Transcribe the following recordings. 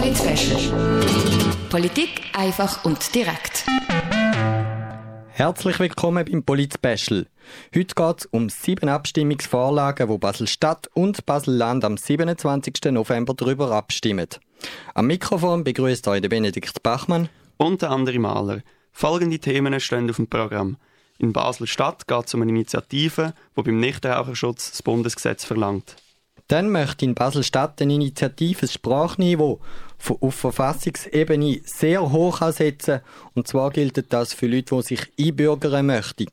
Polit Politik einfach und direkt. Herzlich willkommen beim Polit-Special. Heute geht es um sieben Abstimmungsvorlagen, wo Basel-Stadt und Basel-Land am 27. November darüber abstimmen. Am Mikrofon begrüßt euch Benedikt Bachmann und der andere Maler. Folgende Themen stehen auf dem Programm. In Basel-Stadt geht es um eine Initiative, die beim Nichtraucherschutz das Bundesgesetz verlangt. Dann möchte in Basel-Stadt eine Initiative das Sprachniveau auf Verfassungsebene sehr hoch ansetzen. Und zwar gilt das für Leute, die sich einbürgern möchten.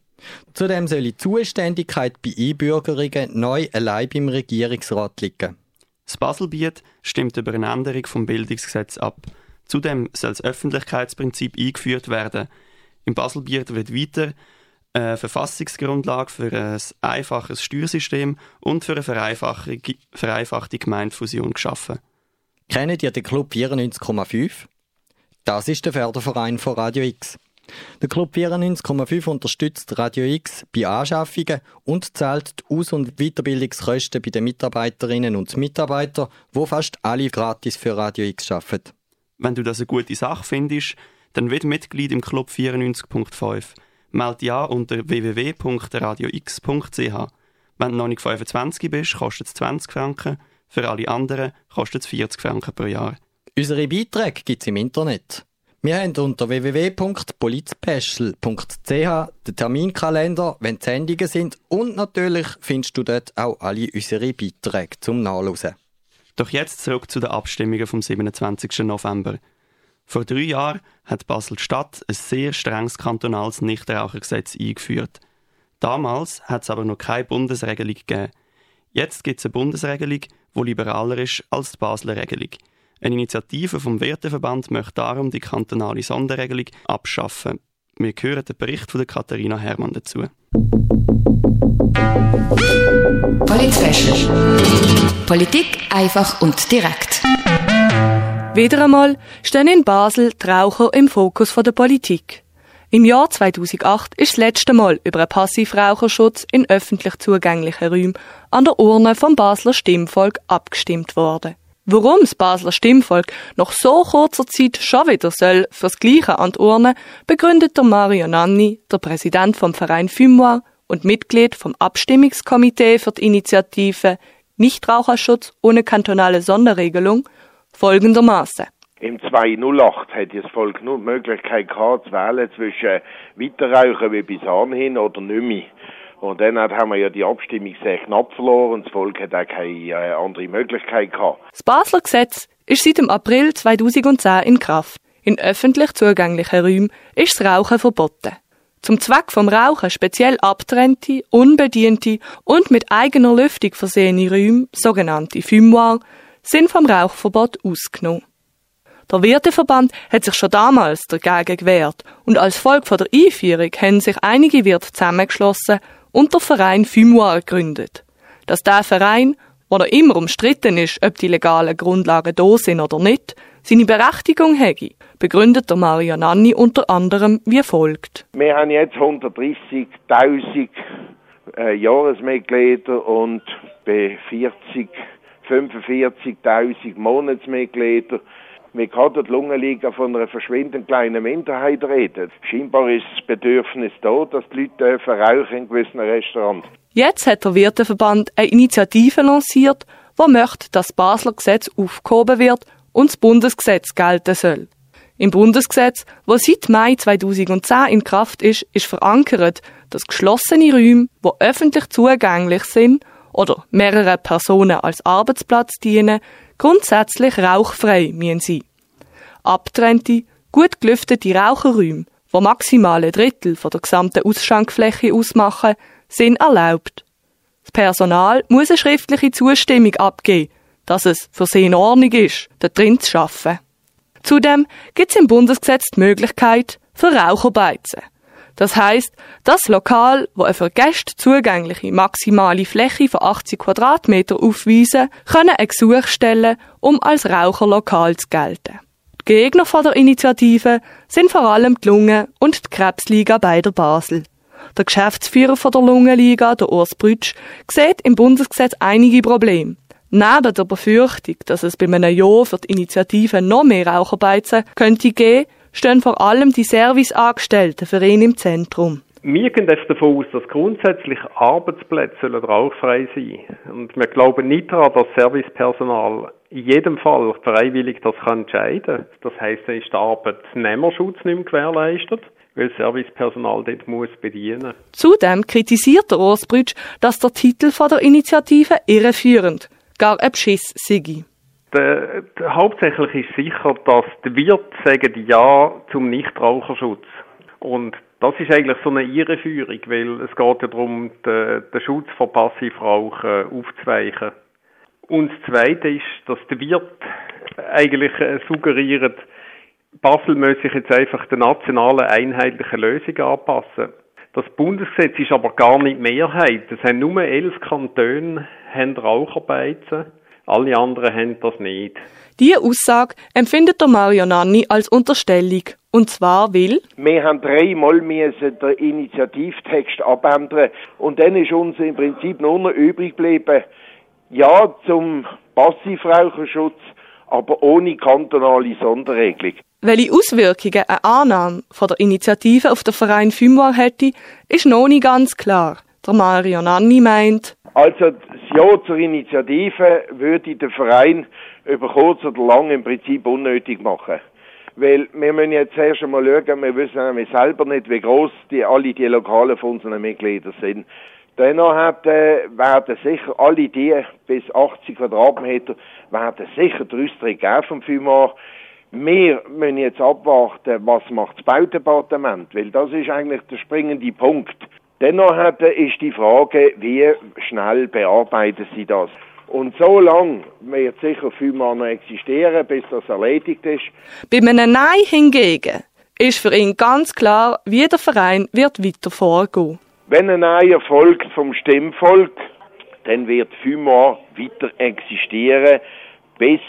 Zudem soll die Zuständigkeit bei Einbürgerungen neu allein beim Regierungsrat liegen. Das Baselbiet stimmt über eine Änderung vom Bildungsgesetz ab. Zudem soll das Öffentlichkeitsprinzip eingeführt werden. Im Baselbiet wird weiter eine Verfassungsgrundlage für ein einfaches Steuersystem und für eine vereinfachte Gemeindefusion geschaffen. Kennen ihr den Club 94,5? Das ist der Förderverein von Radio X. Der Club 94,5 unterstützt Radio X bei Anschaffungen und zahlt die Aus- und Weiterbildungskosten bei den Mitarbeiterinnen und Mitarbeitern, wo fast alle gratis für Radio X arbeiten. Wenn du das eine gute Sache findest, dann wird Mitglied im Club 94.5. Meld ja unter www.radiox.ch. Wenn du noch nicht 25 bist, kostet es 20 Franken. Für alle anderen kostet es 40 Franken pro Jahr. Unsere Beiträge gibt es im Internet. Wir haben unter www.politspecial.ch den Terminkalender, wenn die Sendungen sind und natürlich findest du dort auch alle unsere Beiträge zum Nachlesen. Doch jetzt zurück zu den Abstimmungen vom 27. November. Vor drei Jahren hat Basel-Stadt ein sehr strenges kantonales Nichtrauchergesetz eingeführt. Damals hat es aber noch keine Bundesregelung gegeben. Jetzt gibt es eine Bundesregelung, die liberaler ist als die Basler Regelung. Eine Initiative vom Werteverband möchte darum die kantonale Sonderregelung abschaffen. Wir hören den Bericht von Katharina Hermann dazu. Polit Politik einfach und direkt. Wieder einmal stehen in Basel die Raucher im Fokus der Politik. Im Jahr 2008 ist das letzte Mal über einen Passivraucherschutz in öffentlich zugänglichen Räumen an der Urne vom Basler Stimmvolk abgestimmt worden. Warum das Basler Stimmvolk nach so kurzer Zeit schon wieder soll fürs Gleiche an die Urne, begründet der Mario Nanni, der Präsident vom Verein Fumoir und Mitglied vom Abstimmungskomitee für die Initiative Nichtraucherschutz ohne kantonale Sonderregelung, folgendermaßen. Im 208 hat das Volk nur die Möglichkeit gehabt, zu wählen zwischen Weiterrauchen wie bis anhin oder nicht mehr. Und dann haben wir ja die Abstimmung sehr knapp verloren und das Volk hat auch keine äh, andere Möglichkeit gehabt. Das Basler Gesetz ist seit dem April 2010 in Kraft. In öffentlich zugänglichen Räumen ist das Rauchen verboten. Zum Zweck vom Rauchen speziell abtrennte, unbediente und mit eigener Lüftung versehene Räume, sogenannte Fumoir, sind vom Rauchverbot ausgenommen. Der Wirteverband hat sich schon damals dagegen gewehrt und als Folge der Einführung haben sich einige Wirte zusammengeschlossen und der Verein Fumoir gegründet. Dass der Verein, wo er immer umstritten ist, ob die legalen Grundlagen da sind oder nicht, seine Berechtigung hätte, begründet der Mario Nanni unter anderem wie folgt. Wir haben jetzt 130.000 äh, Jahresmitglieder und bei 40 45.000 Monatsmitglieder. Man kann dort Lungenliga von einer verschwindend kleinen Minderheit reden. Scheinbar ist das Bedürfnis da, dass die Leute rauchen in gewissen Restaurants. Jetzt hat der Wirteverband eine Initiative lanciert, die möchte, dass das Basler Gesetz aufgehoben wird und das Bundesgesetz gelten soll. Im Bundesgesetz, das seit Mai 2010 in Kraft ist, ist verankert, dass geschlossene Räume, die öffentlich zugänglich sind oder mehrere Personen als Arbeitsplatz dienen, grundsätzlich rauchfrei müssen Abtrennte, gut gelüftete Raucherräume, die maximal ein Drittel von der gesamten Ausschankfläche ausmachen, sind erlaubt. Das Personal muss eine schriftliche Zustimmung abgeben, dass es für sie in Ordnung ist, da drin zu arbeiten. Zudem gibt es im Bundesgesetz die Möglichkeit für Raucherbeizen. Das heißt, das Lokal, wo eine für Gäste zugängliche maximale Fläche von 80 Quadratmeter aufweisen, können ein Gesuch stellen, um als Raucherlokal zu gelten. Gegner von der Initiative sind vor allem die Lungen- und die Krebsliga bei der Basel. Der Geschäftsführer von der Lungenliga, der Urs Brütsch, sieht im Bundesgesetz einige Probleme. Neben der Befürchtung, dass es bei einem Jahr für die Initiative noch mehr Raucherbeizen könnte geben, stehen vor allem die Serviceangestellten für ihn im Zentrum. Wir gehen davon aus, dass grundsätzlich Arbeitsplätze rauchfrei sein sollen. Und wir glauben nicht daran, dass Servicepersonal in jedem Fall freiwillig das kann entscheiden kann. Das heisst, dann ist der Arbeitnehmerschutz nicht mehr gewährleistet weil Servicepersonal dort muss bedienen. Zudem kritisiert der Urs Brütsch, dass der Titel von der Initiative irreführend, gar ein Beschiss sei. Der, der, hauptsächlich ist sicher, dass die Wirt sagen Ja zum Nichtraucherschutz. Und das ist eigentlich so eine Irreführung, weil es geht ja darum, den, Schutz vor Passivrauchen aufzuweichen. Und das Zweite ist, dass der Wirt eigentlich äh, suggeriert, Basel muss sich jetzt einfach der nationalen einheitlichen Lösung anpassen. Das Bundesgesetz ist aber gar nicht Mehrheit. Es haben nur elf Kantone haben Raucherbeizen. Alle anderen haben das nicht. Diese Aussage empfindet der Mario Nanni als Unterstellung. Und zwar will? Wir haben dreimal den Initiativtext abändern und dann ist uns im Prinzip nur noch übrig geblieben, ja zum Passivraucherschutz, aber ohne kantonale Sonderregelung. Welche Auswirkungen eine Annahme von der Initiative auf den Verein Fimoir hätte, ist noch nicht ganz klar. Der Mario Nanni meint, also das Ja zur Initiative würde der Verein über kurz oder lang im Prinzip unnötig machen. Weil wir müssen jetzt erst einmal schauen, wir wissen nämlich selber nicht, wie groß die, alle die Lokalen von unseren Mitgliedern sind. Dennoch hat, äh, werden sicher alle die bis 80 Quadratmeter werden sicher die Rüsterung geben vom Fumar. Wir müssen jetzt abwarten, was macht das Baudepartement, weil das ist eigentlich der springende Punkt. Dennoch ist die Frage, wie schnell bearbeiten Sie das? Und so lange wird sicher viel mehr noch existieren, bis das erledigt ist. Bei einem Nein hingegen ist für ihn ganz klar, wie der Verein wird weiter vorgehen. Wenn ein Nein erfolgt vom Stimmvolk, dann wird FÜMA weiter existieren, bis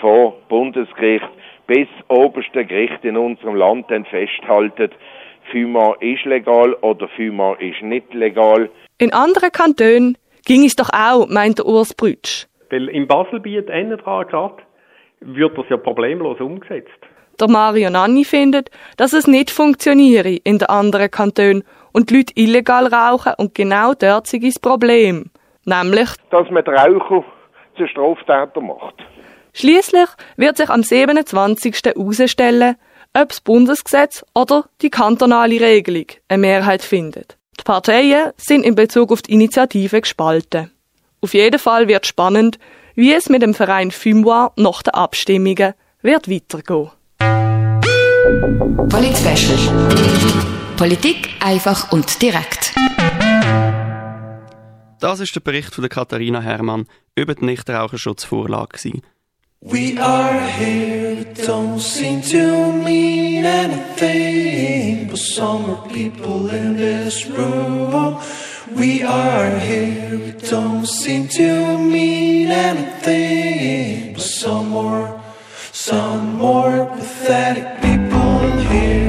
vor Bundesgericht bis oberste Gericht in unserem Land dann festhaltet, FÜMA ist legal oder FÜMA ist nicht legal. In anderen Kantonen ging es doch auch, meint der Urs Brütsch. Weil im Baselbiet dran gerade wird das ja problemlos umgesetzt. Der Mario Nanni findet, dass es nicht funktioniere in den anderen Kantonen und die Leute illegal rauchen und genau dort sei das Problem. Nämlich, dass man die Raucher zu Straftäter macht. Schließlich wird sich am 27. herausstellen, ob das Bundesgesetz oder die kantonale Regelung eine Mehrheit findet. Die Parteien sind in Bezug auf die Initiative gespalten. Auf jeden Fall wird spannend, wie es mit dem Verein Fimoir nach den Abstimmungen wird weitergehen. Polit Politik einfach und direkt. Das ist der Bericht von der Katharina Hermann über die Nichtraucherschutzvorlage. We are here, it don't seem to mean anything, but some are people in this room. We are here, it don't seem to mean anything, but some more, some more pathetic people here.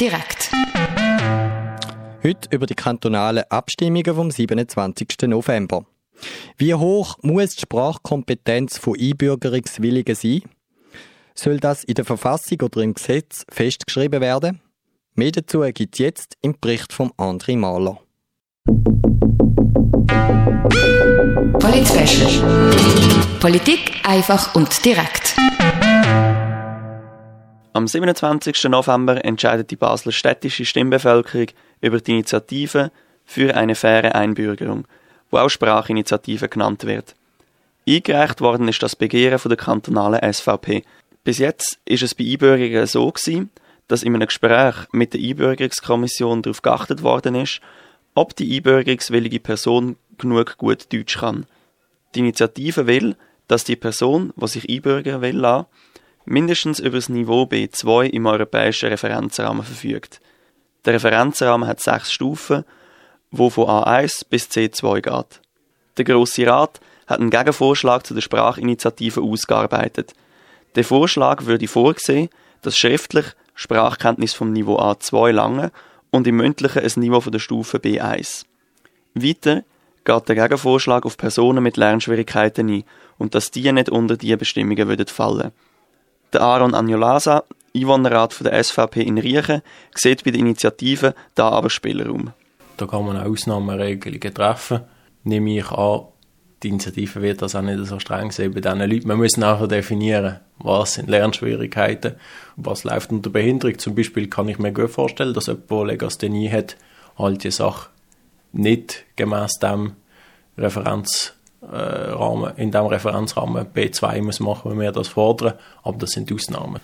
Direkt. Heute über die kantonalen Abstimmungen vom 27. November. Wie hoch muss die Sprachkompetenz von Einbürgerungswilligen sein? Soll das in der Verfassung oder im Gesetz festgeschrieben werden? Mehr dazu gibt es jetzt im Bericht von André Mahler. Politik einfach und direkt. Am 27. November entscheidet die Basler städtische Stimmbevölkerung über die Initiative für eine faire Einbürgerung, wo auch Sprachinitiative genannt wird. Eingereicht worden ist das Begehren von der kantonalen SVP. Bis jetzt ist es bei Einbürgerungen so gewesen, dass in einem Gespräch mit der Einbürgerungskommission darauf geachtet worden ist, ob die einbürgerungswillige Person genug gut Deutsch kann. Die Initiative will, dass die Person, die sich einbürgern will, lassen, mindestens über das Niveau B2 im europäischen Referenzrahmen verfügt. Der Referenzrahmen hat sechs Stufen, wo von A1 bis C2 geht. Der Grosse Rat hat einen Gegenvorschlag zu der Sprachinitiative ausgearbeitet. Der Vorschlag würde vorsehen, dass schriftlich Sprachkenntnis vom Niveau A2 lange und im Mündlichen ein Niveau von der Stufe B1. Weiter geht der Gegenvorschlag auf Personen mit Lernschwierigkeiten ein und dass die nicht unter diese Bestimmungen würden fallen. Der Aaron Agnolasa, Einwohnerrat der SVP in Riechen, sieht bei der Initiative da aber Spielraum. Da kann man Ausnahmeregelungen treffen. Nehme ich an, die Initiative wird das auch nicht so streng sehen bei diesen Leuten. Man muss nachher definieren, was sind Lernschwierigkeiten, was läuft unter Behinderung. Zum Beispiel kann ich mir gut vorstellen, dass jemand, der Legasthenie hat, halt die Sache nicht gemäß dem Referenzrahmen, in dem Referenzrahmen B2 muss machen, wenn wir das fordern, aber das sind Ausnahmen.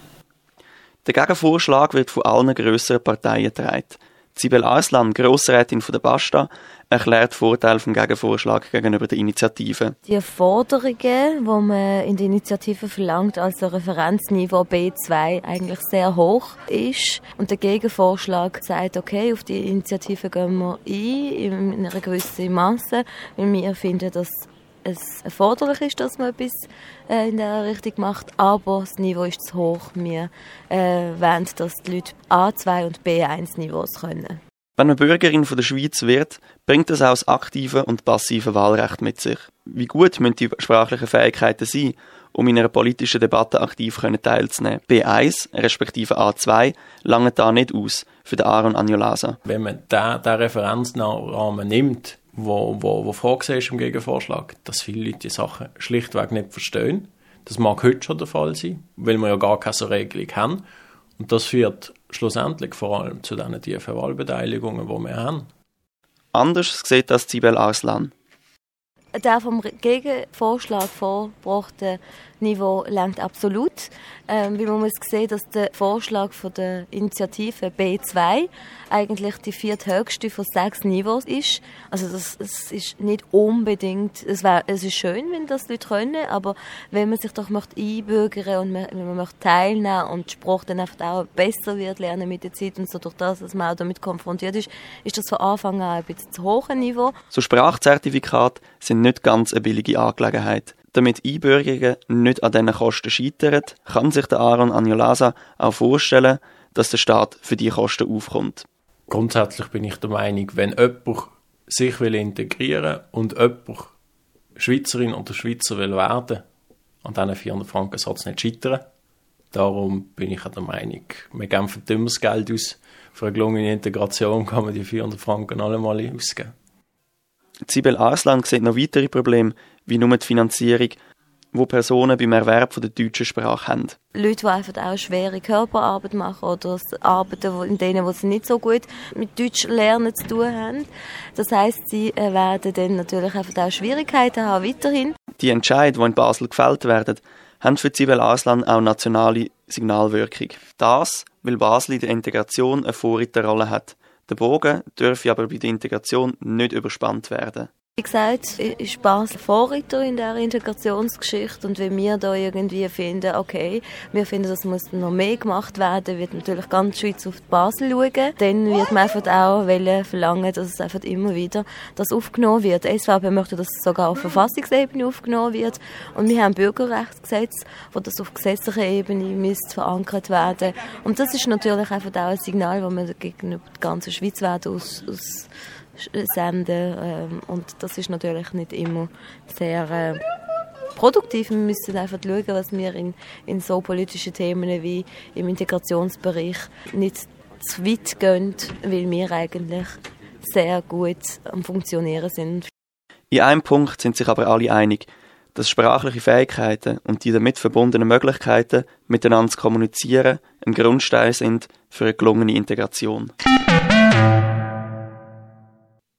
Der Gegenvorschlag wird von allen grösseren Parteien getragen. Sibel Arslan, Grossrätin von der Basta, erklärt Vorteile vom Gegenvorschlag gegenüber der Initiative. Die Forderungen, die man in der Initiative verlangt, also Referenzniveau B2, eigentlich sehr hoch ist. Und der Gegenvorschlag sagt, okay, auf die Initiative gehen wir ein, in einer gewissen Masse, weil wir finden, dass es erforderlich ist, dass man etwas äh, in dieser Richtung macht, aber das Niveau ist zu hoch. Wir äh, wollen, dass die Leute A2 und B1 Niveaus können. Wenn man Bürgerin von der Schweiz wird, bringt das auch das aktive und passive Wahlrecht mit sich. Wie gut müssen die sprachlichen Fähigkeiten sein, um in einer politischen Debatte aktiv teilzunehmen. B1 respektive A2 lange da nicht aus für den Aaron Anjolasa. Wenn man den Referenzrahmen nimmt, wo, wo, wo vorgesehen ist im Gegenvorschlag, dass viele Leute die Sachen schlichtweg nicht verstehen. Das mag heute schon der Fall sein, weil wir ja gar keine so Regelung haben. Und das führt schlussendlich vor allem zu diesen tiefen Wahlbeteiligungen, die wir haben. Anders sieht das Sibel Arslan. Der vom Gegenvorschlag vorgebrachte Niveau lenkt absolut. Ähm, weil man muss sehen, dass der Vorschlag von der Initiative B2 eigentlich die vierthöchste von sechs Niveaus ist. Also das, das ist nicht unbedingt, es, wär, es ist schön, wenn das Leute können, aber wenn man sich doch möchte einbürgern und man, wenn man möchte teilnehmen und die Sprache dann einfach auch besser wird lernen mit der Zeit und so durch das, dass man auch damit konfrontiert ist, ist das von Anfang an ein bisschen zu hohes Niveau. So Sprachzertifikate sind nicht ganz eine billige Angelegenheit. Damit Einbürgerungen nicht an diesen Kosten scheitern, kann sich der Aaron Anjolasa auch vorstellen, dass der Staat für diese Kosten aufkommt. Grundsätzlich bin ich der Meinung, wenn jemand sich will integrieren und jemand Schweizerin oder Schweizer will werden, an diesen 400 Franken soll es nicht scheitern. Darum bin ich der Meinung, wir geben für dümmeres Geld aus. Für eine gelungene Integration kann man die 400 Franken allemal ausgeben. Sibel Arslan sieht noch weitere Probleme, wie nur die Finanzierung, wo Personen beim Erwerb von der deutschen Sprache haben. Leute, die einfach auch schwere Körperarbeit machen oder Arbeiten, in denen wo sie nicht so gut mit Deutsch lernen zu tun haben. Das heißt, sie äh, werden dann natürlich einfach auch Schwierigkeiten haben weiterhin. Die Entscheidungen, die in Basel gefällt werden, haben für Zibel Aslan auch nationale Signalwirkung. Das, weil Basel in der Integration eine Vorreiterrolle hat. Der Bogen dürfe aber bei der Integration nicht überspannt werden. Wie gesagt, ist Basel Vorreiter in der Integrationsgeschichte und wenn wir da irgendwie finden, okay, wir finden, das muss noch mehr gemacht werden, wird natürlich ganz Schweiz auf Basel schauen. Dann wird man einfach auch verlangen, dass es einfach immer wieder das aufgenommen wird. Die SVP möchte, dass es sogar auf Verfassungsebene aufgenommen wird und wir haben ein Bürgerrechtsgesetz, wo das auf gesetzlicher Ebene müsste verankert werden. Und das ist natürlich einfach auch ein Signal, das wir gegenüber der ganzen Schweiz werden aus, aus senden. Ähm, und das ist natürlich nicht immer sehr äh, produktiv. Wir müssen einfach schauen, was wir in, in so politischen Themen wie im Integrationsbereich nicht zu weit gehen, weil wir eigentlich sehr gut am Funktionieren sind. In einem Punkt sind sich aber alle einig, dass sprachliche Fähigkeiten und die damit verbundenen Möglichkeiten, miteinander zu kommunizieren, ein Grundstein sind für eine gelungene Integration.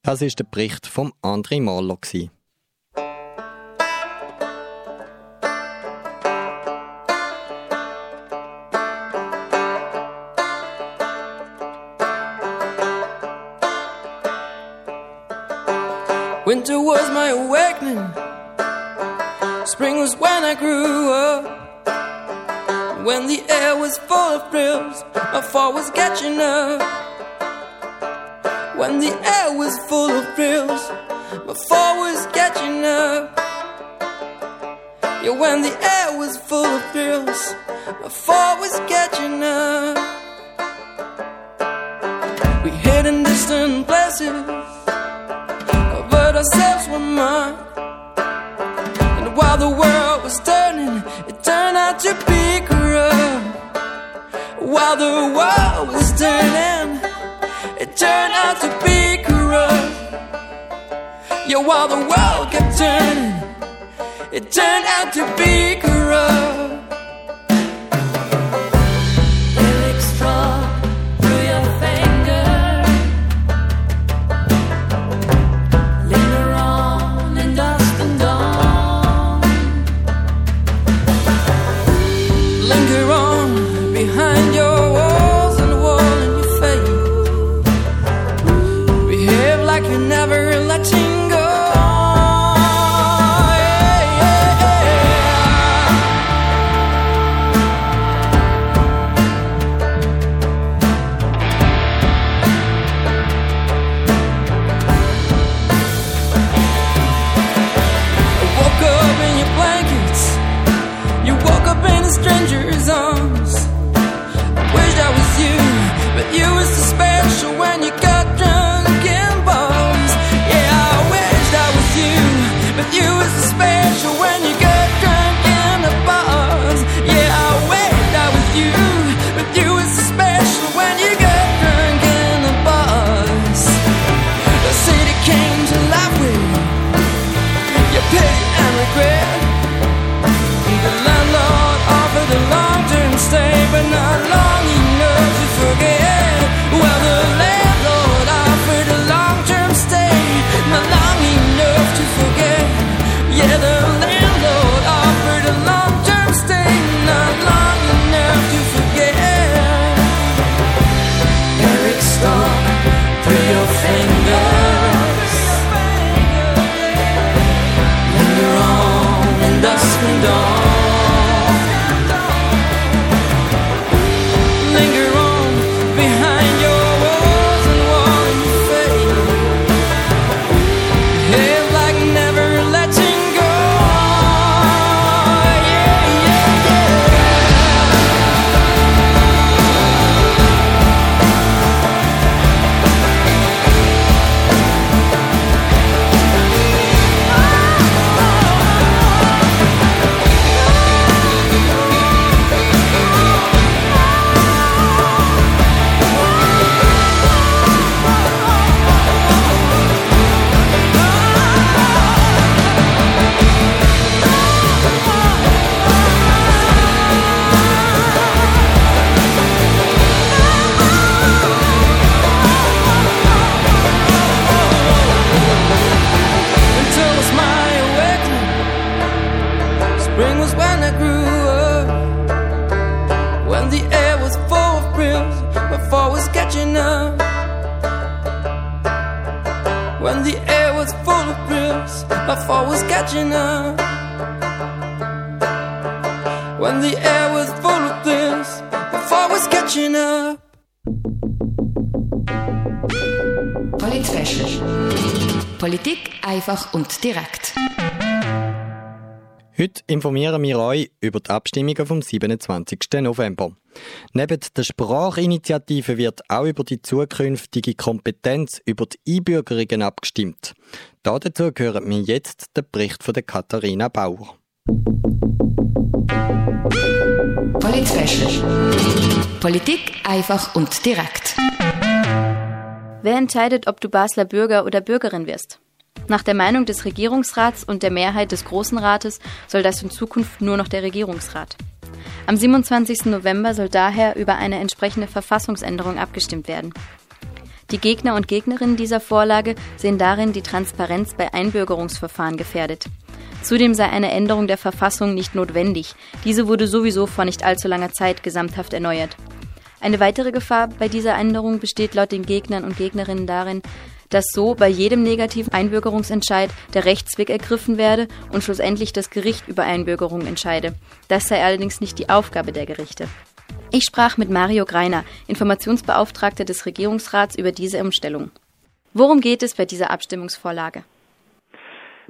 Das ist der Bericht vom André Mahler. Winter was my awakening. Spring was when I grew up. When the air was full of thrills, my fall was catching up. When the air was full of thrills. My fall was catching up. Yeah, when the air was full of thrills, my fall was catching up. We hid in distant places, but ourselves were mine. And while the world was turning, it turned out to be corrupt. While the world was turning it turned out to be corrupt. Yeah, while the world kept turning, it turned out to be corrupt. Was full of thrills, my fall was catching up. When the air was full of thrills, my fall was catching up. Polit Politik einfach und direkt. Heute informieren wir euch über die Abstimmungen vom 27. November. Neben der Sprachinitiative wird auch über die zukünftige Kompetenz über die Einbürgerungen abgestimmt. Dazu hören wir jetzt den Bericht von Katharina Bauer. Polit Politik einfach und direkt. Wer entscheidet, ob du Basler Bürger oder Bürgerin wirst? Nach der Meinung des Regierungsrats und der Mehrheit des Großen Rates soll das in Zukunft nur noch der Regierungsrat. Am 27. November soll daher über eine entsprechende Verfassungsänderung abgestimmt werden. Die Gegner und Gegnerinnen dieser Vorlage sehen darin die Transparenz bei Einbürgerungsverfahren gefährdet. Zudem sei eine Änderung der Verfassung nicht notwendig. Diese wurde sowieso vor nicht allzu langer Zeit gesamthaft erneuert. Eine weitere Gefahr bei dieser Änderung besteht laut den Gegnern und Gegnerinnen darin, dass so bei jedem negativen Einbürgerungsentscheid der Rechtsweg ergriffen werde und schlussendlich das Gericht über Einbürgerung entscheide. Das sei allerdings nicht die Aufgabe der Gerichte. Ich sprach mit Mario Greiner, Informationsbeauftragter des Regierungsrats, über diese Umstellung. Worum geht es bei dieser Abstimmungsvorlage?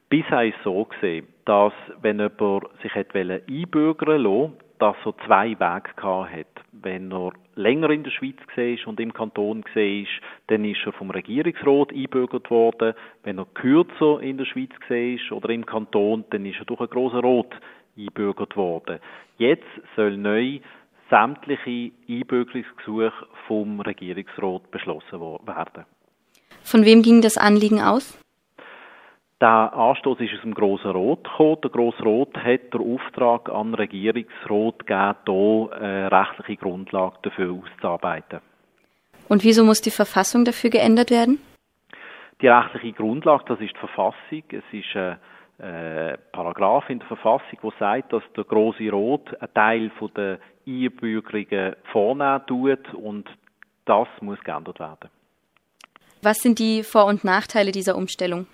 Bisher ist so gesehen, dass wenn jemand sich einbürgern lassen dass er zwei Wege gehabt hat. Wenn er länger in der Schweiz war und im Kanton war, dann ist er vom Regierungsrat einbürgert worden. Wenn er kürzer in der Schweiz war oder im Kanton, dann ist er durch einen grossen Rot einbürgert worden. Jetzt soll neu sämtliche Einbürgerungsgesuche vom Regierungsrat beschlossen werden. Von wem ging das Anliegen aus? Der Anstoß ist aus dem Grossen Rot gekommen. Der Grosse Rot hat den Auftrag an den Regierungsrat gegeben, hier eine rechtliche Grundlage dafür auszuarbeiten. Und wieso muss die Verfassung dafür geändert werden? Die rechtliche Grundlage, das ist die Verfassung. Es ist ein äh, Paragraph in der Verfassung, der sagt, dass der Grosse Rot einen Teil der Einbürgerungen vornehmen tut und das muss geändert werden. Was sind die Vor- und Nachteile dieser Umstellung?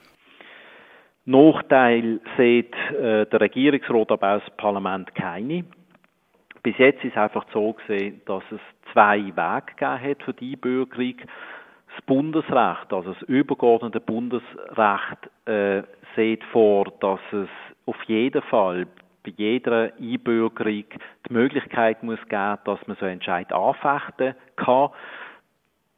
Nachteil sieht äh, der Regierungsrat, aber auch das Parlament keine. Bis jetzt ist es einfach so gesehen, dass es zwei Wege gegeben hat für die Einbürgerung. Das Bundesrecht, also das übergeordnete Bundesrecht, äh, sieht vor, dass es auf jeden Fall bei jeder Einbürgerung die Möglichkeit muss geben, dass man so einen Entscheid anfechten kann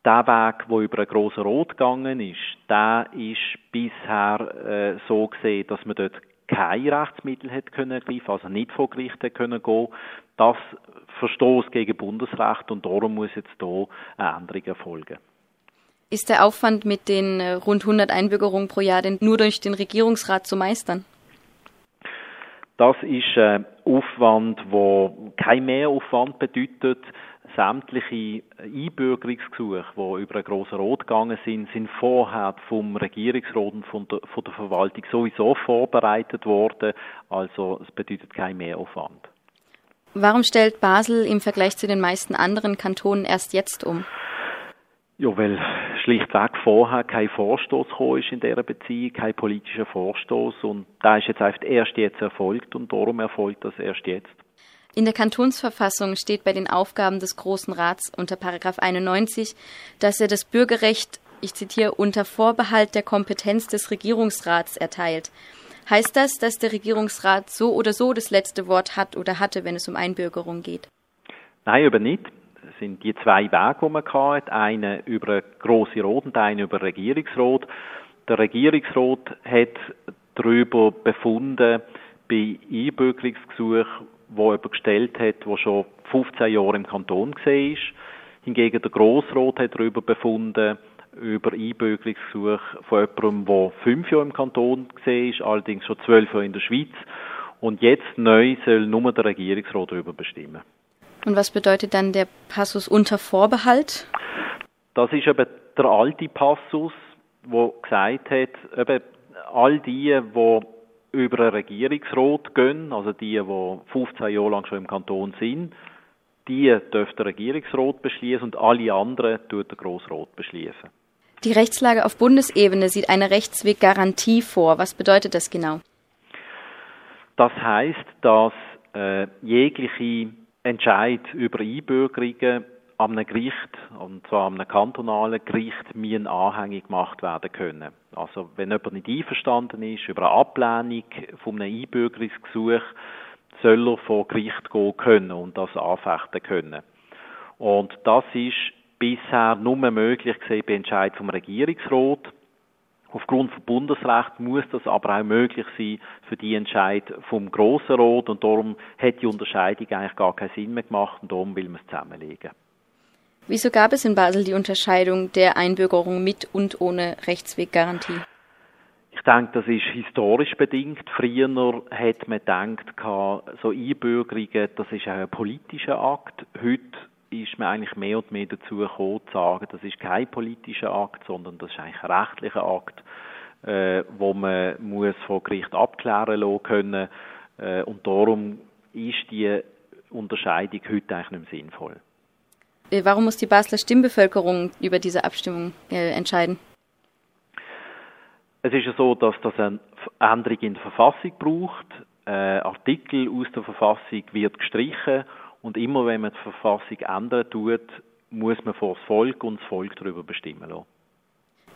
der Weg, der über einen grossen Rot gegangen ist, der ist bisher äh, so gesehen, dass man dort kein Rechtsmittel hätte können ergreifen, also nicht vor Gericht hätte können gehen. Das verstoßt gegen Bundesrecht und darum muss jetzt hier eine Änderung erfolgen. Ist der Aufwand mit den äh, rund 100 Einbürgerungen pro Jahr denn nur durch den Regierungsrat zu meistern? Das ist ein Aufwand, der kein Mehraufwand bedeutet sämtliche Einbürgerungsgesuche, die über einen grossen Rot gegangen sind, sind vorher vom Regierungsrat und von der, von der Verwaltung sowieso vorbereitet worden. Also es bedeutet kein Mehraufwand. Warum stellt Basel im Vergleich zu den meisten anderen Kantonen erst jetzt um? Ja, weil schlichtweg vorher kein Vorstoß ist in dieser Beziehung, kein politischer Vorstoß und da ist jetzt einfach erst jetzt erfolgt und darum erfolgt das erst jetzt. In der Kantonsverfassung steht bei den Aufgaben des Großen Rats unter 91, dass er das Bürgerrecht, ich zitiere, unter Vorbehalt der Kompetenz des Regierungsrats erteilt. Heißt das, dass der Regierungsrat so oder so das letzte Wort hat oder hatte, wenn es um Einbürgerung geht? Nein, aber nicht. Es sind die zwei Wege, die man hat. Einen über große Rot und einen über Regierungsrat. Der Regierungsrat hat darüber befunden, bei Einbürgerungsgesuchen, wo jemand gestellt hat, der schon 15 Jahre im Kanton war. Hingegen der Grossrat hat darüber befunden, über Einbürgerungsgesuche von jemandem, der fünf Jahre im Kanton war, allerdings schon zwölf Jahre in der Schweiz. Und jetzt neu soll nur der Regierungsrat darüber bestimmen. Und was bedeutet dann der Passus unter Vorbehalt? Das ist eben der alte Passus, der gesagt hat, eben all die, die über einen Regierungsrat gehen, also die, die 15 Jahre lang schon im Kanton sind, die dürfte der Regierungsrat beschließen und alle anderen tut der Grossrat beschließen. Die Rechtslage auf Bundesebene sieht eine Rechtsweggarantie vor. Was bedeutet das genau? Das heißt, dass äh, jegliche Entscheid über Einbürgerungen am Gericht, und zwar am kantonalen Gericht, müssen anhängig gemacht werden können. Also wenn jemand nicht einverstanden ist über eine Ablehnung von einem Einbürgerungsgesuch, soll er vor Gericht gehen können und das anfechten können. Und das ist bisher nur möglich gewesen bei Entscheid vom Regierungsrat. Aufgrund von Bundesrecht muss das aber auch möglich sein für die Entscheid vom Grossen Rat und darum hat die Unterscheidung eigentlich gar keinen Sinn mehr gemacht und darum will man es zusammenlegen. Wieso gab es in Basel die Unterscheidung der Einbürgerung mit und ohne Rechtsweggarantie? Ich denke, das ist historisch bedingt. Früher hat man gedacht, so Einbürgerungen, das ist auch ein politischer Akt. Heute ist man eigentlich mehr und mehr dazu gekommen, zu sagen, das ist kein politischer Akt, sondern das ist eigentlich ein rechtlicher Akt, äh, wo man muss vor Gericht abklären lassen können. Äh, und darum ist die Unterscheidung heute eigentlich nicht mehr sinnvoll. Äh, warum muss die Basler Stimmbevölkerung über diese Abstimmung äh, entscheiden? Es ist ja so, dass das eine Änderung in der Verfassung braucht. Äh, Artikel aus der Verfassung wird gestrichen und immer wenn man die Verfassung ändern tut, muss man vor das Volk und das Volk darüber bestimmen lassen.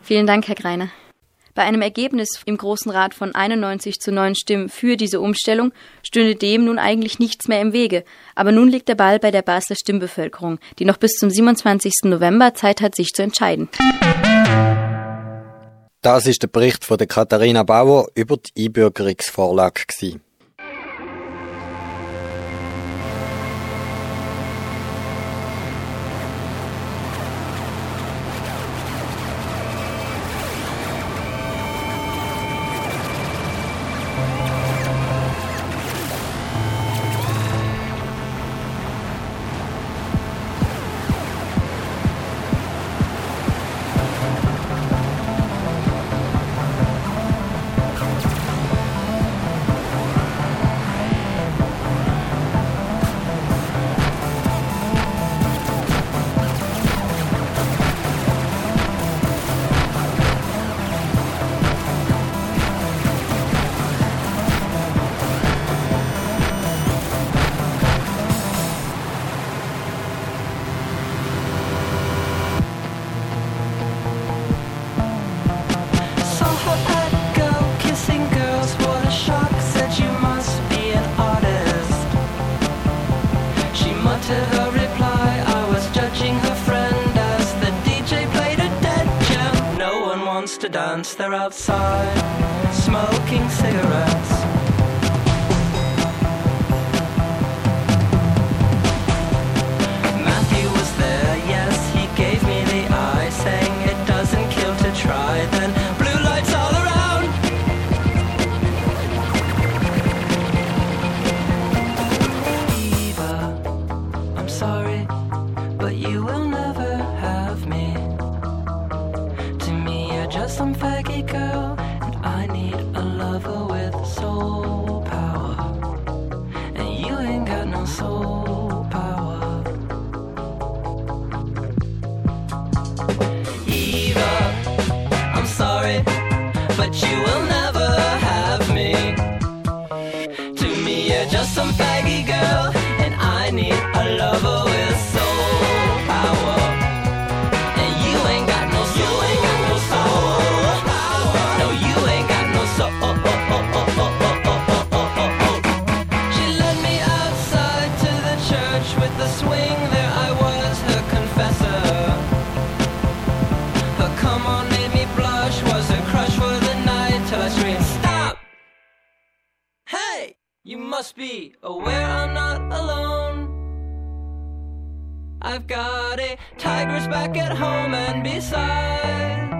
Vielen Dank, Herr Greiner. Bei einem Ergebnis im Großen Rat von 91 zu 9 Stimmen für diese Umstellung stünde dem nun eigentlich nichts mehr im Wege. Aber nun liegt der Ball bei der Basler Stimmbevölkerung, die noch bis zum 27. November Zeit hat, sich zu entscheiden. Das ist der Bericht von der Katharina Bauer über die Einbürgerungsvorlage. They're outside smoking cigarettes. get home and be sad.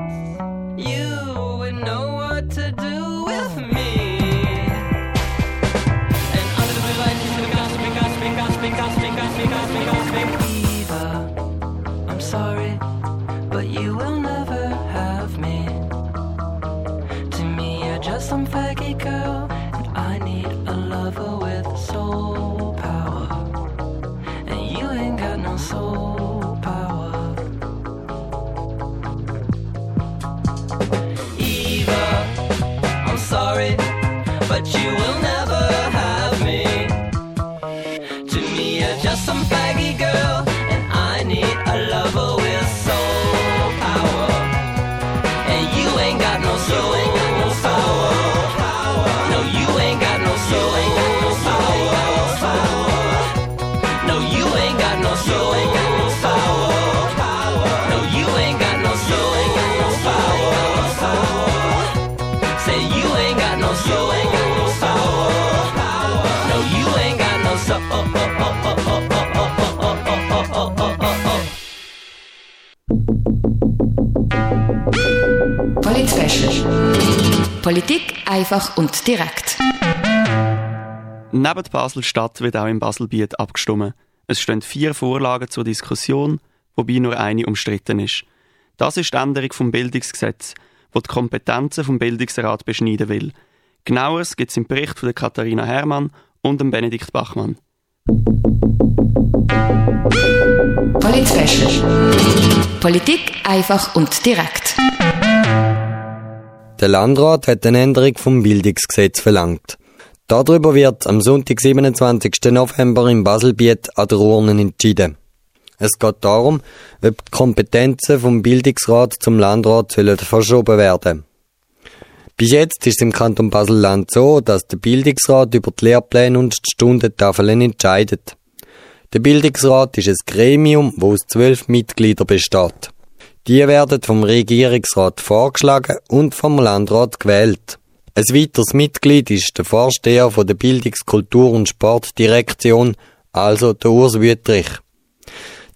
Politik einfach und direkt. Neben Basel-Stadt wird auch im Baselbiet abgestimmt. Es stehen vier Vorlagen zur Diskussion, wobei nur eine umstritten ist. Das ist die Änderung vom Bildungsgesetz, wo die Kompetenzen vom Bildungsrat beschneiden will. Genaueres gibt es im Bericht von Katharina Herrmann und dem Benedikt Bachmann. Polit Politik einfach und direkt. Der Landrat hat eine Änderung vom Bildungsgesetz verlangt. Darüber wird am Sonntag, 27. November im Baselbiet an der Urne entschieden. Es geht darum, ob die Kompetenzen vom Bildungsrat zum Landrat sollen verschoben werden. Bis jetzt ist es im Kanton Basel-Land so, dass der Bildungsrat über die Lehrpläne und die Stundentafeln entscheidet. Der Bildungsrat ist ein Gremium, wo aus zwölf Mitgliedern besteht. Die werden vom Regierungsrat vorgeschlagen und vom Landrat gewählt. Ein weiteres Mitglied ist der Vorsteher von der Bildungs-, Kultur- und Sportdirektion, also der Urs Wüttrich.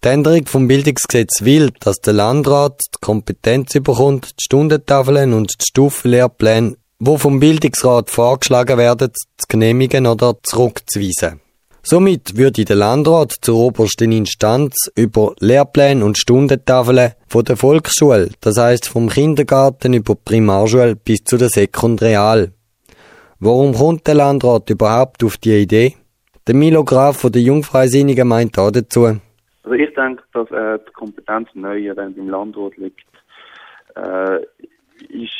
Die Änderung vom Bildungsgesetz will, dass der Landrat die Kompetenz überkommt, die Stundentafeln und die Stufenlehrpläne, wo vom Bildungsrat vorgeschlagen werden, zu genehmigen oder zurückzuweisen. Somit würde der Landrat zur obersten Instanz über Lehrpläne und Stundentafeln von der Volksschule, das heißt vom Kindergarten über die Primarschule bis zu der Sekundreal. Warum kommt der Landrat überhaupt auf die Idee? Der Milo Graf von der Jungfreisinnigen meint auch dazu. Also ich denke, dass äh, die Kompetenz neu beim Landrat liegt, äh, ist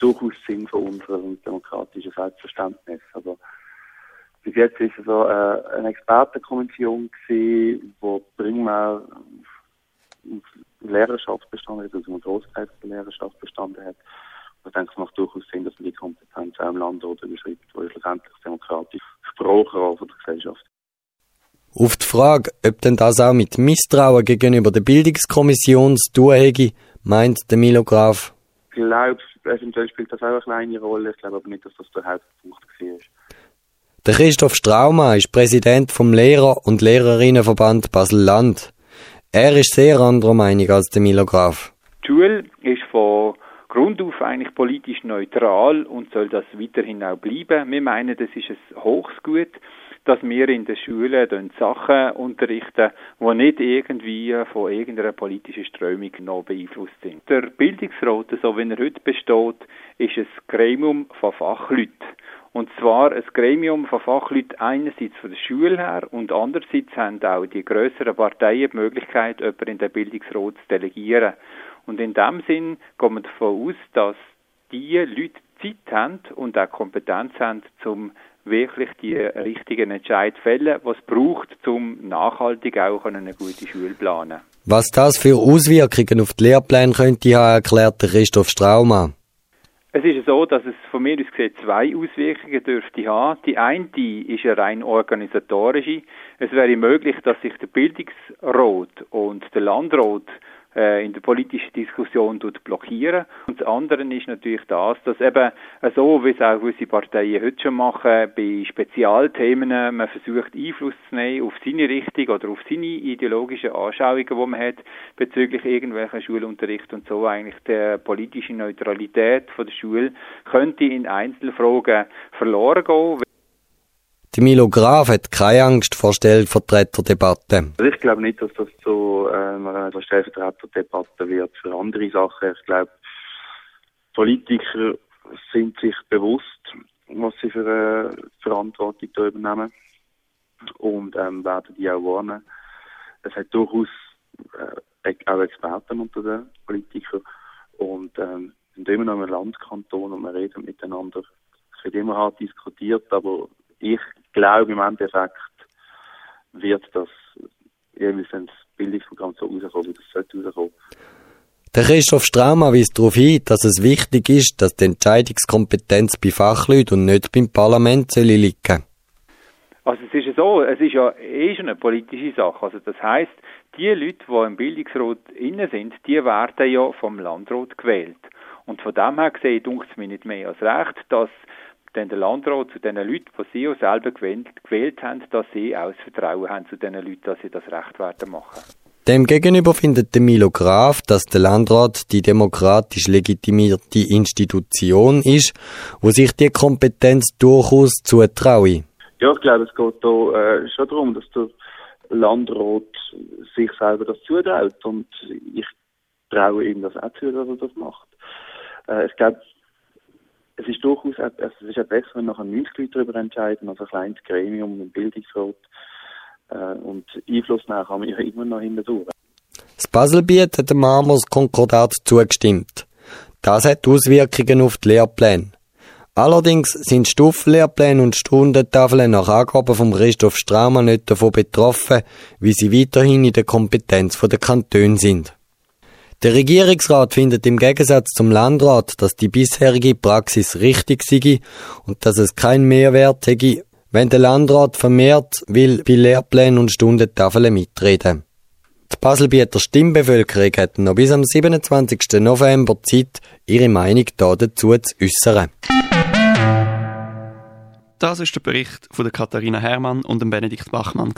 durchaus Sinn für unser demokratisches Selbstverständnis. Also bis jetzt ist es so äh, eine Expertenkommission gewesen, wo primär Lehrerschaft bestanden hat, also ein Großteil der Lehrerschaft bestanden hat. Und ich denke, es macht durchaus Sinn, dass man die Kompetenz auch im Land oder überschreibt, wo schlussendlich demokratisch gesprochen von der Gesellschaft. Auf die Frage, ob denn das auch mit Misstrauen gegenüber der Bildungskommission zu tun hätte, meint der Milo Graf. Ich glaube, eventuell spielt das auch eine kleine Rolle. Ich glaube aber nicht, dass das der Hauptpunkt war. Der Christoph Straumann ist Präsident vom Lehrer- und Lehrerinnenverband Basel-Land. Er ist sehr anderer Meinung als der Milo Graf. Die Schule ist von Grund auf eigentlich politisch neutral und soll das weiterhin auch bleiben. Wir meinen, das ist ein Hochsgut, dass wir in den Schulen Sachen unterrichten, die nicht irgendwie von irgendeiner politischen Strömung noch beeinflusst sind. Der Bildungsrat, so wie er heute besteht, ist ein Gremium von Fachleuten. Und zwar ein Gremium von Fachleuten einerseits von der Schule her und andererseits haben auch die größeren Parteien die Möglichkeit, jemanden in den Bildungsrat zu delegieren. Und in dem Sinn geht man davon aus, dass die Leute Zeit haben und auch Kompetenz haben, um wirklich die richtigen Entscheidungen zu fällen, was braucht, um nachhaltig auch eine gute Schule planen. Was das für Auswirkungen auf die Lehrpläne könnte haben, erklärt Christoph Straumann. Es ist so, dass es von mir aus gesehen zwei Auswirkungen dürfte haben. Die eine ist eine rein organisatorische. Es wäre möglich, dass sich der Bildungsrat und der Landrat in der politischen Diskussion blockieren. Und das andere ist natürlich das, dass eben so, wie es auch gewisse Parteien heute schon machen, bei Spezialthemen man versucht Einfluss zu nehmen auf seine Richtung oder auf seine ideologischen Anschauungen, die man hat bezüglich irgendwelchen Schulunterricht und so eigentlich der politischen Neutralität von der Schule könnte in Einzelfragen verloren gehen. Die Milo Graf hat keine Angst vor Stellvertreterdebatten. Also ich glaube nicht, dass das zu äh, einer Stellvertreterdebatte wird für andere Sachen. Ich glaube, Politiker sind sich bewusst, was sie für eine Verantwortung da übernehmen und ähm, werden die auch warnen. Es hat durchaus äh, auch Experten unter den Politikern und ähm, sind immer noch im Landkanton und wir reden miteinander. Es wird immer hart diskutiert, aber ich glaube im Endeffekt wird das irgendwie das Bildungsprogramm so rauskommen, wie das sollte rauskommen. Der Christoph Straumann weist darauf hin, dass es wichtig ist, dass die Entscheidungskompetenz bei Fachleuten und nicht beim Parlament soll liegen. Also es ist so, es ist ja eh schon eine politische Sache. Also das heißt, die Leute, die im Bildungsrat inne sind, die werden ja vom Landrat gewählt. Und von dem her gesehen, dunkt es mir nicht mehr als recht, dass dann der Landrat zu den Leuten, die sie auch selber gewählt, gewählt haben, dass sie auch das Vertrauen haben zu den Leuten, dass sie das Recht werden machen. Demgegenüber findet der Milo Graf, dass der Landrat die demokratisch legitimierte Institution ist, wo sich die Kompetenz durchaus zutraue. Ja, ich glaube, es geht da äh, schon darum, dass der Landrat sich selber das zutraut und ich traue ihm das auch zu, dass er das macht. Äh, ich glaube, es ist durchaus also es ist besser, wenn nachher 90 Leute darüber entscheiden, als ein kleines Gremium, ein Bildungsrat. Äh, und Einfluss nehmen kann man ja immer noch hindurch. Das Baselbiet hat dem Marmors Konkordat zugestimmt. Das hat Auswirkungen auf die Lehrpläne. Allerdings sind Stufenlehrpläne und Stundentafeln nach Angaben von Christoph Straumer nicht davon betroffen, wie sie weiterhin in der Kompetenz der Kantone sind. Der Regierungsrat findet im Gegensatz zum Landrat, dass die bisherige Praxis richtig sei und dass es keinen Mehrwert hätte, wenn der Landrat vermehrt will bei Lehrplänen und Stundentafeln mitreden. Die Baselbieter Stimmbevölkerung hat noch bis am 27. November Zeit, ihre Meinung dazu zu äußern. Das ist der Bericht von der Katharina Hermann und dem Benedikt Bachmann.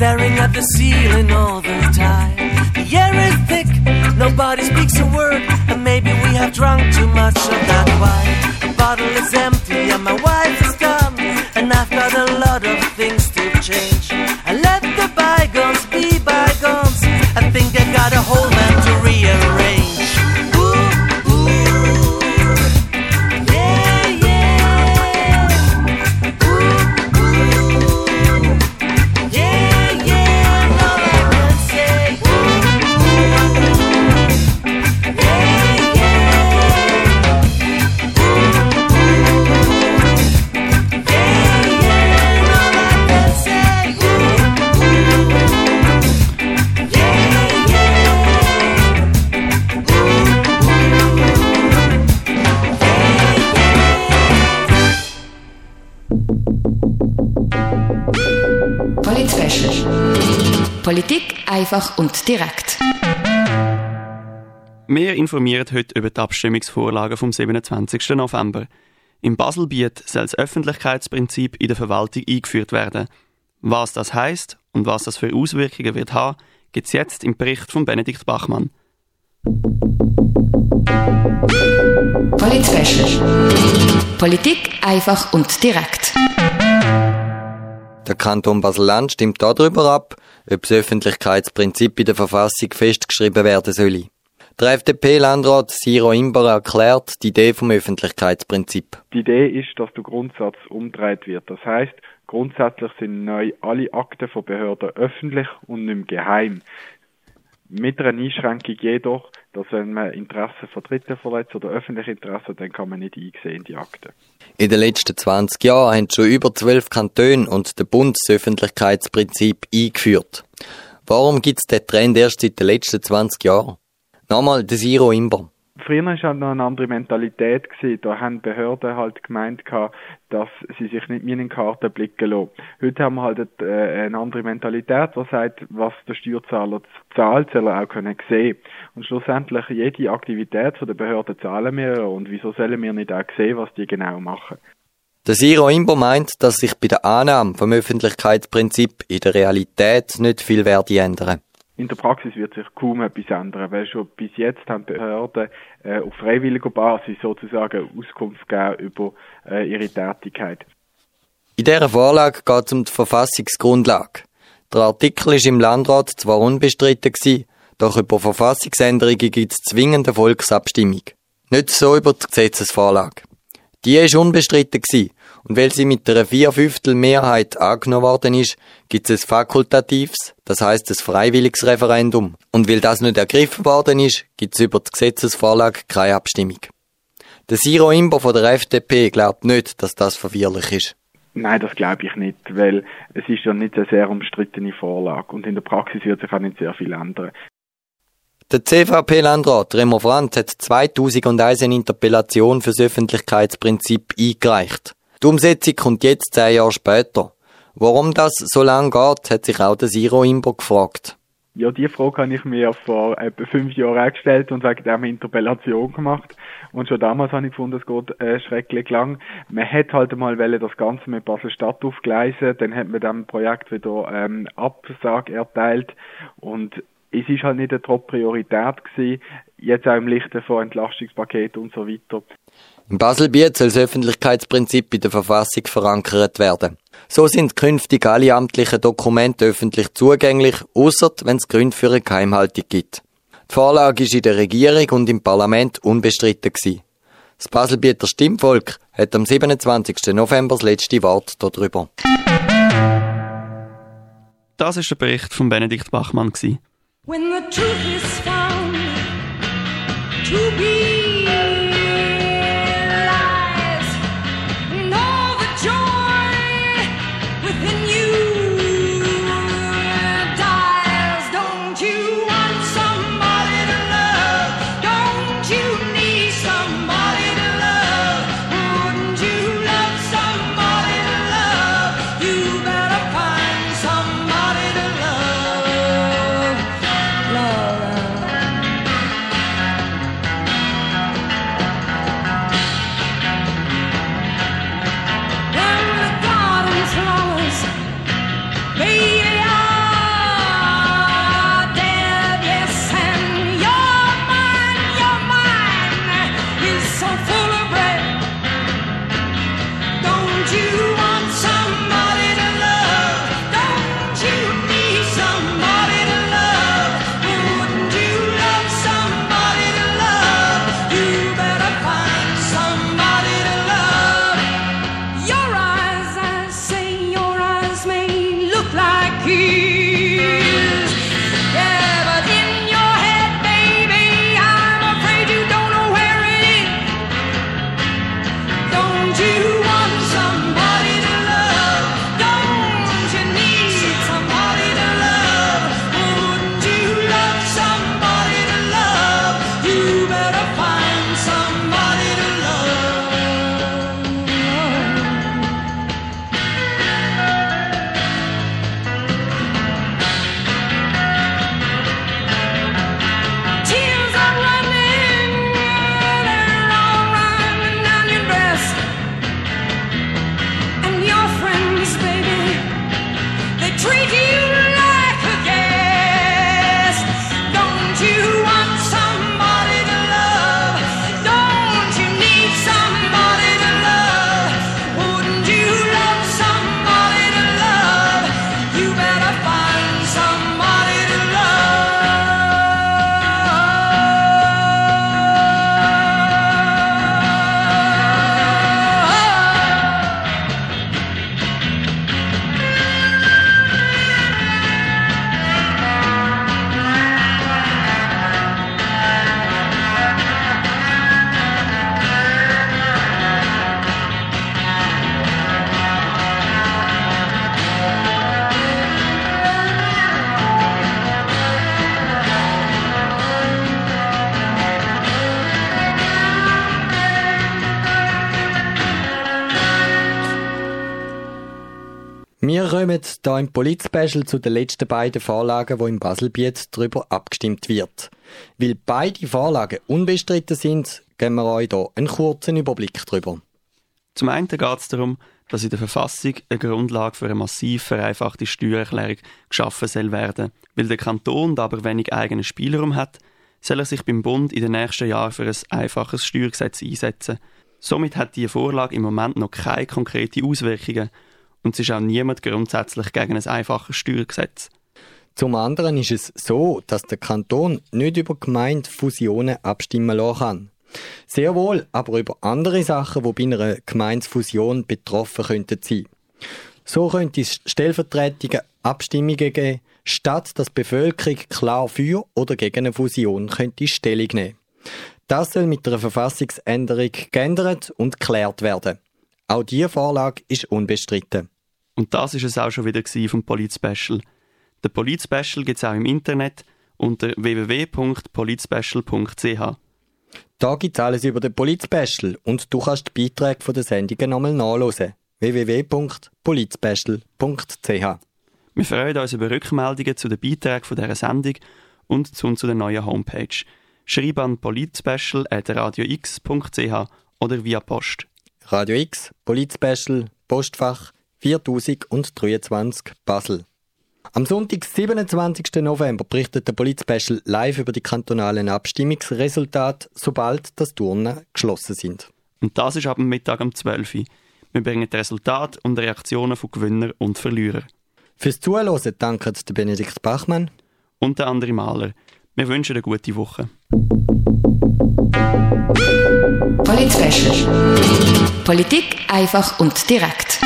Staring at the ceiling all the time. The air is thick, nobody speaks a word, and maybe we have drunk too much of that wine. The bottle is empty and my wife is gone, and I've got a lot of things to change. Einfach und direkt. Wir informieren heute über die Abstimmungsvorlagen vom 27. November. Im Baselbiet soll das Öffentlichkeitsprinzip in der Verwaltung eingeführt werden. Was das heißt und was das für Auswirkungen wird haben, gibt es jetzt im Bericht von Benedikt Bachmann. Polit Politik einfach und direkt. Der Kanton Basel-Land stimmt darüber ab, ob das Öffentlichkeitsprinzip in der Verfassung festgeschrieben werden soll. Der FDP-Landrat Siro Imber erklärt die Idee vom Öffentlichkeitsprinzip. Die Idee ist, dass der Grundsatz umdreht wird. Das heißt, grundsätzlich sind neu alle Akten von Behörden öffentlich und nicht geheim. Mit einer Einschränkung jedoch, dass wenn man Interessen von Dritten verletzt oder öffentliche Interessen, dann kann man nicht einsehen in die Akten. In den letzten 20 Jahren haben schon über zwölf Kantone und der Bund das Öffentlichkeitsprinzip eingeführt. Warum gibt es den Trend erst seit den letzten 20 Jahren? Nochmal, der Siro Imber. Früher war halt noch eine andere Mentalität. Gewesen. Da haben Behörden halt gemeint, dass sie sich nicht mehr in Karten blicken lassen. Heute haben wir halt äh, eine andere Mentalität, die sagt, was der Steuerzahler zahlt, soll er auch können sehen. Und schlussendlich, jede Aktivität der Behörden zahlen wir und wieso sollen wir nicht auch sehen, was die genau machen? Der Siro Imbo meint, dass sich bei der Annahme vom Öffentlichkeitsprinzip in der Realität nicht viel werde ändern. In der Praxis wird sich kaum etwas ändern, weil schon bis jetzt haben Behörden äh, auf freiwilliger Basis sozusagen Auskunft gegeben über äh, ihre Tätigkeit. In dieser Vorlage geht es um die Verfassungsgrundlage. Der Artikel ist im Landrat zwar unbestritten gewesen, doch über Verfassungsänderungen gibt es zwingende Volksabstimmung. Nicht so über die Gesetzesvorlage. Die ist unbestritten gewesen. Und weil sie mit einer Vierfünftel Mehrheit angenommen worden ist, gibt es ein fakultatives, das heißt ein freiwilliges Referendum. Und weil das nicht ergriffen worden ist, gibt es über die Gesetzesvorlage keine Abstimmung. Der Siro Imber von der FDP glaubt nicht, dass das verwirrlich ist. Nein, das glaube ich nicht, weil es ist ja nicht eine sehr umstrittene Vorlage und in der Praxis wird sich auch nicht sehr viel ändern. Der CVP-Landrat Remo Franz hat 2001 eine Interpellation für das Öffentlichkeitsprinzip eingereicht. Die Umsetzung kommt jetzt zehn Jahre später. Warum das so lange geht, hat sich auch der Siro Imber gefragt. Ja, die Frage habe ich mir vor etwa fünf Jahren auch gestellt und wegen dem Interpellation gemacht. Und schon damals habe ich gefunden, es geht äh, schrecklich lang. Man hätte halt mal das Ganze mit Basel-Stadt aufgleisen, dann hat man dem Projekt wieder ähm, Absage erteilt und es ist halt nicht eine Top-Priorität gewesen, jetzt auch im Lichte von Entlastungspaket und so weiter. In Baselbiet soll das Öffentlichkeitsprinzip in der Verfassung verankert werden. So sind künftig alle amtlichen Dokumente öffentlich zugänglich, außer wenn es Gründe für eine Geheimhaltung gibt. Die Vorlage ist in der Regierung und im Parlament unbestritten gewesen. Das Baselbieter Stimmvolk hat am 27. November das letzte Wort darüber. Das ist der Bericht von Benedikt Bachmann. When the truth is found to be kommen hier im Polit-Special zu den letzten beiden Vorlagen, wo im Baselbiet darüber abgestimmt wird. Weil beide Vorlagen unbestritten sind, geben wir euch hier einen kurzen Überblick darüber. Zum einen geht es darum, dass in der Verfassung eine Grundlage für eine massiv vereinfachte Steuererklärung geschaffen soll werden. Weil der Kanton da aber wenig eigenen Spielraum hat, soll er sich beim Bund in den nächsten Jahren für ein einfaches Steuergesetz einsetzen. Somit hat die Vorlage im Moment noch keine konkreten Auswirkungen und es ist auch niemand grundsätzlich gegen ein einfaches Steuergesetz. Zum anderen ist es so, dass der Kanton nicht über Gemeindefusionen abstimmen lassen kann. Sehr wohl, aber über andere Sachen, die bei einer Gemeindefusion betroffen könnten sein. So könnte es stellvertretende Abstimmungen geben, statt dass die Bevölkerung klar für oder gegen eine Fusion könnte Stellung nehmen. Das soll mit einer Verfassungsänderung geändert und geklärt werden. Auch diese Vorlage ist unbestritten. Und das ist es auch schon wieder vom Polit-Special. Der Polit-Special gibt es auch im Internet unter www.politspecial.ch. Da gibt es alles über den Polit-Special und du kannst die Beiträge von der Sendungen nochmal nachlesen. www.politspecial.ch Wir freuen uns über Rückmeldungen zu den Beiträgen von dieser Sendung und zu, zu der neuen Homepage. Schreib an politspecial.radiox.ch oder via Post. Radio X, Polit-Special, Postfach 4023 Basel. Am Sonntag, 27. November, berichtet der Polit-Special live über die kantonalen Abstimmungsresultate, sobald das Turnen geschlossen sind. Und das ist ab dem Mittag um 12 Uhr. Wir bringen die Resultate und Reaktionen von Gewinner und Verlierern. Fürs Zuhören danken der Benedikt Bachmann und der andere Maler. Wir wünschen eine gute Woche. Polit Politik einfach und direkt.